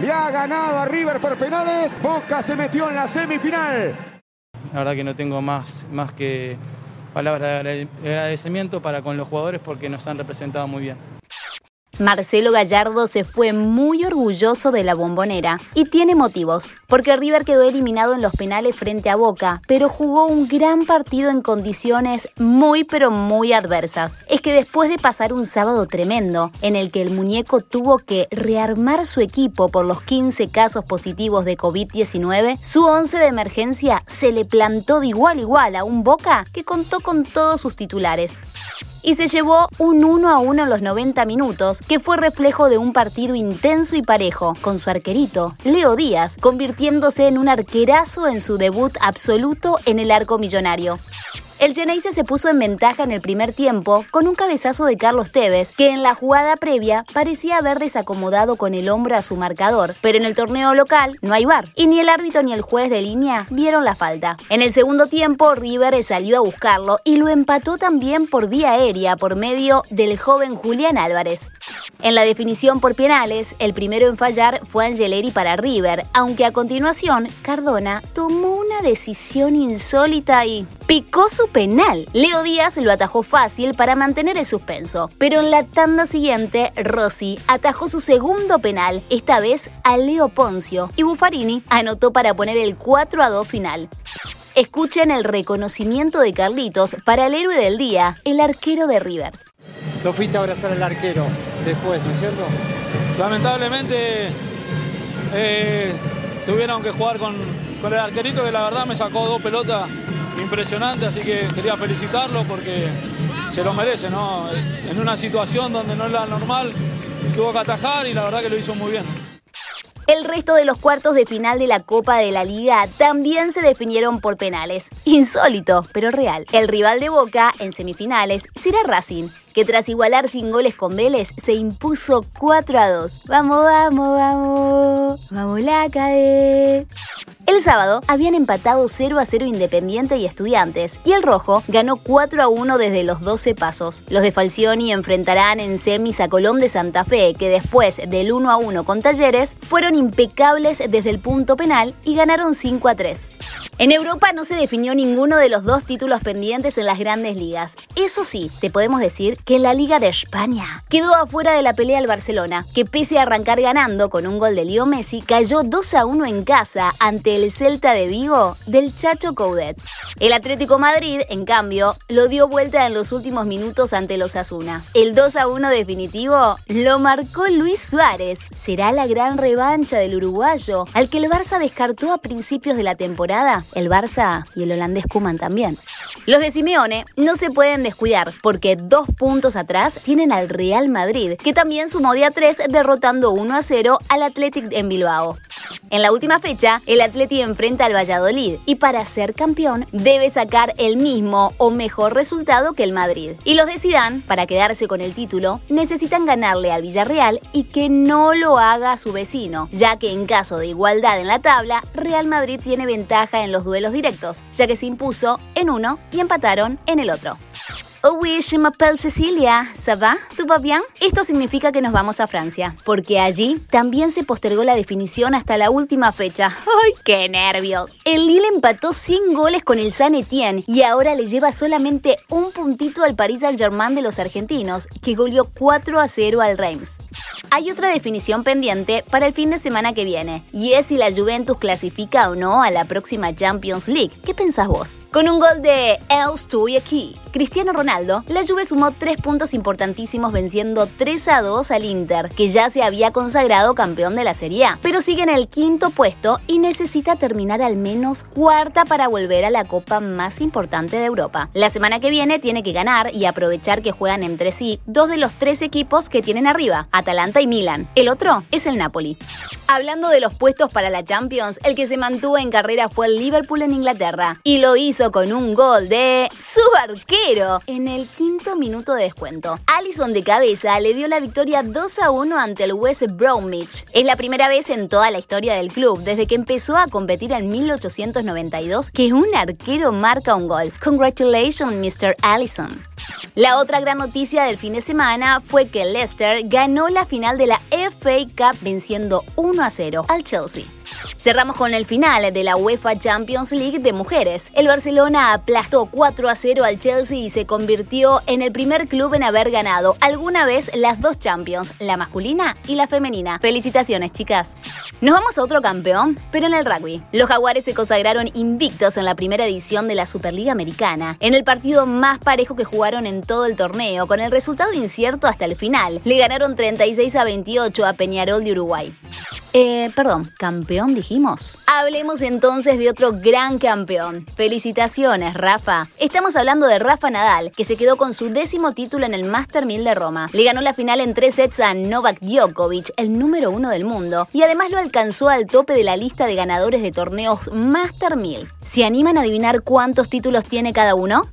le ha ganado a River por penales. Boca se metió en la semifinal. La verdad que no tengo más, más que palabras de agradecimiento para con los jugadores porque nos han representado muy bien. Marcelo Gallardo se fue muy orgulloso de la bombonera y tiene motivos, porque River quedó eliminado en los penales frente a Boca, pero jugó un gran partido en condiciones muy pero muy adversas. Es que después de pasar un sábado tremendo, en el que el muñeco tuvo que rearmar su equipo por los 15 casos positivos de COVID-19, su once de emergencia se le plantó de igual igual a un Boca que contó con todos sus titulares y se llevó un 1 a 1 en los 90 minutos, que fue reflejo de un partido intenso y parejo, con su arquerito, Leo Díaz, convirtiéndose en un arquerazo en su debut absoluto en el arco millonario. El Geneise se puso en ventaja en el primer tiempo con un cabezazo de Carlos Tevez, que en la jugada previa parecía haber desacomodado con el hombro a su marcador, pero en el torneo local no hay bar, y ni el árbitro ni el juez de línea vieron la falta. En el segundo tiempo, River salió a buscarlo y lo empató también por vía aérea por medio del joven Julián Álvarez. En la definición por penales, el primero en fallar fue Angeleri para River, aunque a continuación Cardona tomó una decisión insólita y picó su penal. Leo Díaz lo atajó fácil para mantener el suspenso, pero en la tanda siguiente, Rossi atajó su segundo penal, esta vez a Leo Poncio, y Buffarini anotó para poner el 4 a 2 final. Escuchen el reconocimiento de Carlitos para el héroe del día, el arquero de River. Lo fuiste a abrazar al arquero después, ¿no es cierto? Lamentablemente eh, tuvieron que jugar con, con el arquerito que la verdad me sacó dos pelotas impresionante, así que quería felicitarlo porque se lo merece, ¿no? En una situación donde no es la normal, tuvo que atajar y la verdad que lo hizo muy bien. El resto de los cuartos de final de la Copa de la Liga también se definieron por penales. Insólito, pero real. El rival de Boca en semifinales será Racing, que tras igualar sin goles con Vélez se impuso 4 a 2. Vamos, vamos, vamos. Vamos la cadena. El sábado habían empatado 0 a 0 Independiente y Estudiantes, y el Rojo ganó 4 a 1 desde los 12 pasos. Los de Falcioni enfrentarán en semis a Colón de Santa Fe, que después del 1 a 1 con Talleres, fueron impecables desde el punto penal y ganaron 5 a 3. En Europa no se definió ninguno de los dos títulos pendientes en las grandes ligas. Eso sí, te podemos decir que en la Liga de España quedó afuera de la pelea el Barcelona, que pese a arrancar ganando con un gol de Leo Messi, cayó 2 a 1 en casa ante el Celta de Vigo del Chacho Coudet. El Atlético Madrid, en cambio, lo dio vuelta en los últimos minutos ante los Asuna. El 2 a 1 definitivo lo marcó Luis Suárez. Será la gran revancha del uruguayo, al que el Barça descartó a principios de la temporada. El Barça y el holandés Kuman también. Los de Simeone no se pueden descuidar porque dos puntos atrás tienen al Real Madrid, que también sumó día 3 derrotando 1 a 0 al Athletic en Bilbao. En la última fecha, el Atleti enfrenta al Valladolid y para ser campeón debe sacar el mismo o mejor resultado que el Madrid. Y los de Zidane, para quedarse con el título, necesitan ganarle al Villarreal y que no lo haga su vecino, ya que en caso de igualdad en la tabla, Real Madrid tiene ventaja en los duelos directos, ya que se impuso en uno y empataron en el otro. Cecilia. ¿Ça va? ¿Tout va? Esto significa que nos vamos a Francia, porque allí también se postergó la definición hasta la última fecha. ¡Ay, qué nervios! El Lille empató 100 goles con el San Etienne y ahora le lleva solamente un puntito al Paris Saint-Germain de los argentinos, que goleó 4 a 0 al Reims. Hay otra definición pendiente para el fin de semana que viene, y es si la Juventus clasifica o no a la próxima Champions League. ¿Qué pensás vos? Con un gol de estoy aquí, Cristiano Ronaldo la Juve sumó tres puntos importantísimos venciendo 3 a 2 al Inter, que ya se había consagrado campeón de la Serie A, pero sigue en el quinto puesto y necesita terminar al menos cuarta para volver a la copa más importante de Europa. La semana que viene tiene que ganar y aprovechar que juegan entre sí dos de los tres equipos que tienen arriba, Atalanta y Milan. El otro es el Napoli. Hablando de los puestos para la Champions, el que se mantuvo en carrera fue el Liverpool en Inglaterra y lo hizo con un gol de su arquero en el quinto minuto de descuento. Allison de cabeza le dio la victoria 2 a 1 ante el West Bromwich. Es la primera vez en toda la historia del club, desde que empezó a competir en 1892, que un arquero marca un gol. Congratulations, Mr. Allison. La otra gran noticia del fin de semana fue que Leicester ganó la final de la FA Cup venciendo 1 a 0 al Chelsea. Cerramos con el final de la UEFA Champions League de mujeres. El Barcelona aplastó 4 a 0 al Chelsea y se convirtió en el primer club en haber ganado alguna vez las dos Champions, la masculina y la femenina. Felicitaciones, chicas. Nos vamos a otro campeón, pero en el rugby. Los Jaguares se consagraron invictos en la primera edición de la Superliga Americana, en el partido más parejo que jugaron en todo el torneo, con el resultado incierto hasta el final. Le ganaron 36 a 28 a Peñarol de Uruguay. Eh, perdón, campeón dijimos. Hablemos entonces de otro gran campeón. Felicitaciones, Rafa. Estamos hablando de Rafa Nadal, que se quedó con su décimo título en el Master 1000 de Roma. Le ganó la final en tres sets a Novak Djokovic, el número uno del mundo, y además lo alcanzó al tope de la lista de ganadores de torneos Master 1000. ¿Se animan a adivinar cuántos títulos tiene cada uno?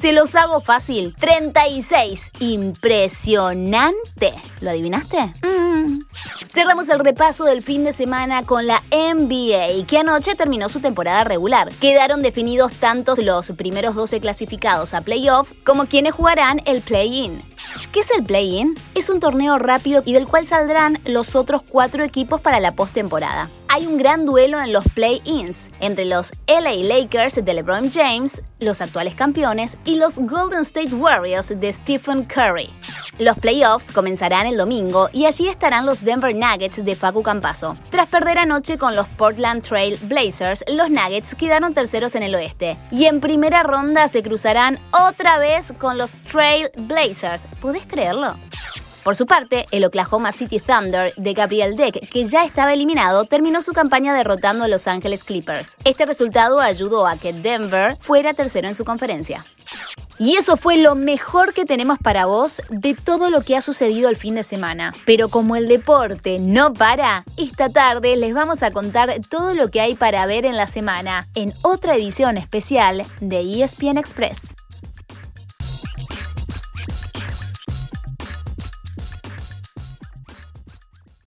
Se los hago fácil. 36. Impresionante. ¿Lo adivinaste? Mm. Cerramos el repaso del fin de semana con la NBA, que anoche terminó su temporada regular. Quedaron definidos tantos los primeros 12 clasificados a playoff como quienes jugarán el play-in. ¿Qué es el play-in? Es un torneo rápido y del cual saldrán los otros cuatro equipos para la postemporada. Hay un gran duelo en los play-ins entre los LA Lakers de LeBron James, los actuales campeones, y los Golden State Warriors de Stephen Curry. Los playoffs comenzarán el domingo y allí estarán los Denver Nuggets de Facu Campaso. Tras perder anoche con los Portland Trail Blazers, los Nuggets quedaron terceros en el oeste y en primera ronda se cruzarán otra vez con los Trail Blazers. ¿Puedes creerlo? Por su parte, el Oklahoma City Thunder de Gabriel Deck, que ya estaba eliminado, terminó su campaña derrotando a Los Angeles Clippers. Este resultado ayudó a que Denver fuera tercero en su conferencia. Y eso fue lo mejor que tenemos para vos de todo lo que ha sucedido el fin de semana. Pero como el deporte no para, esta tarde les vamos a contar todo lo que hay para ver en la semana en otra edición especial de ESPN Express.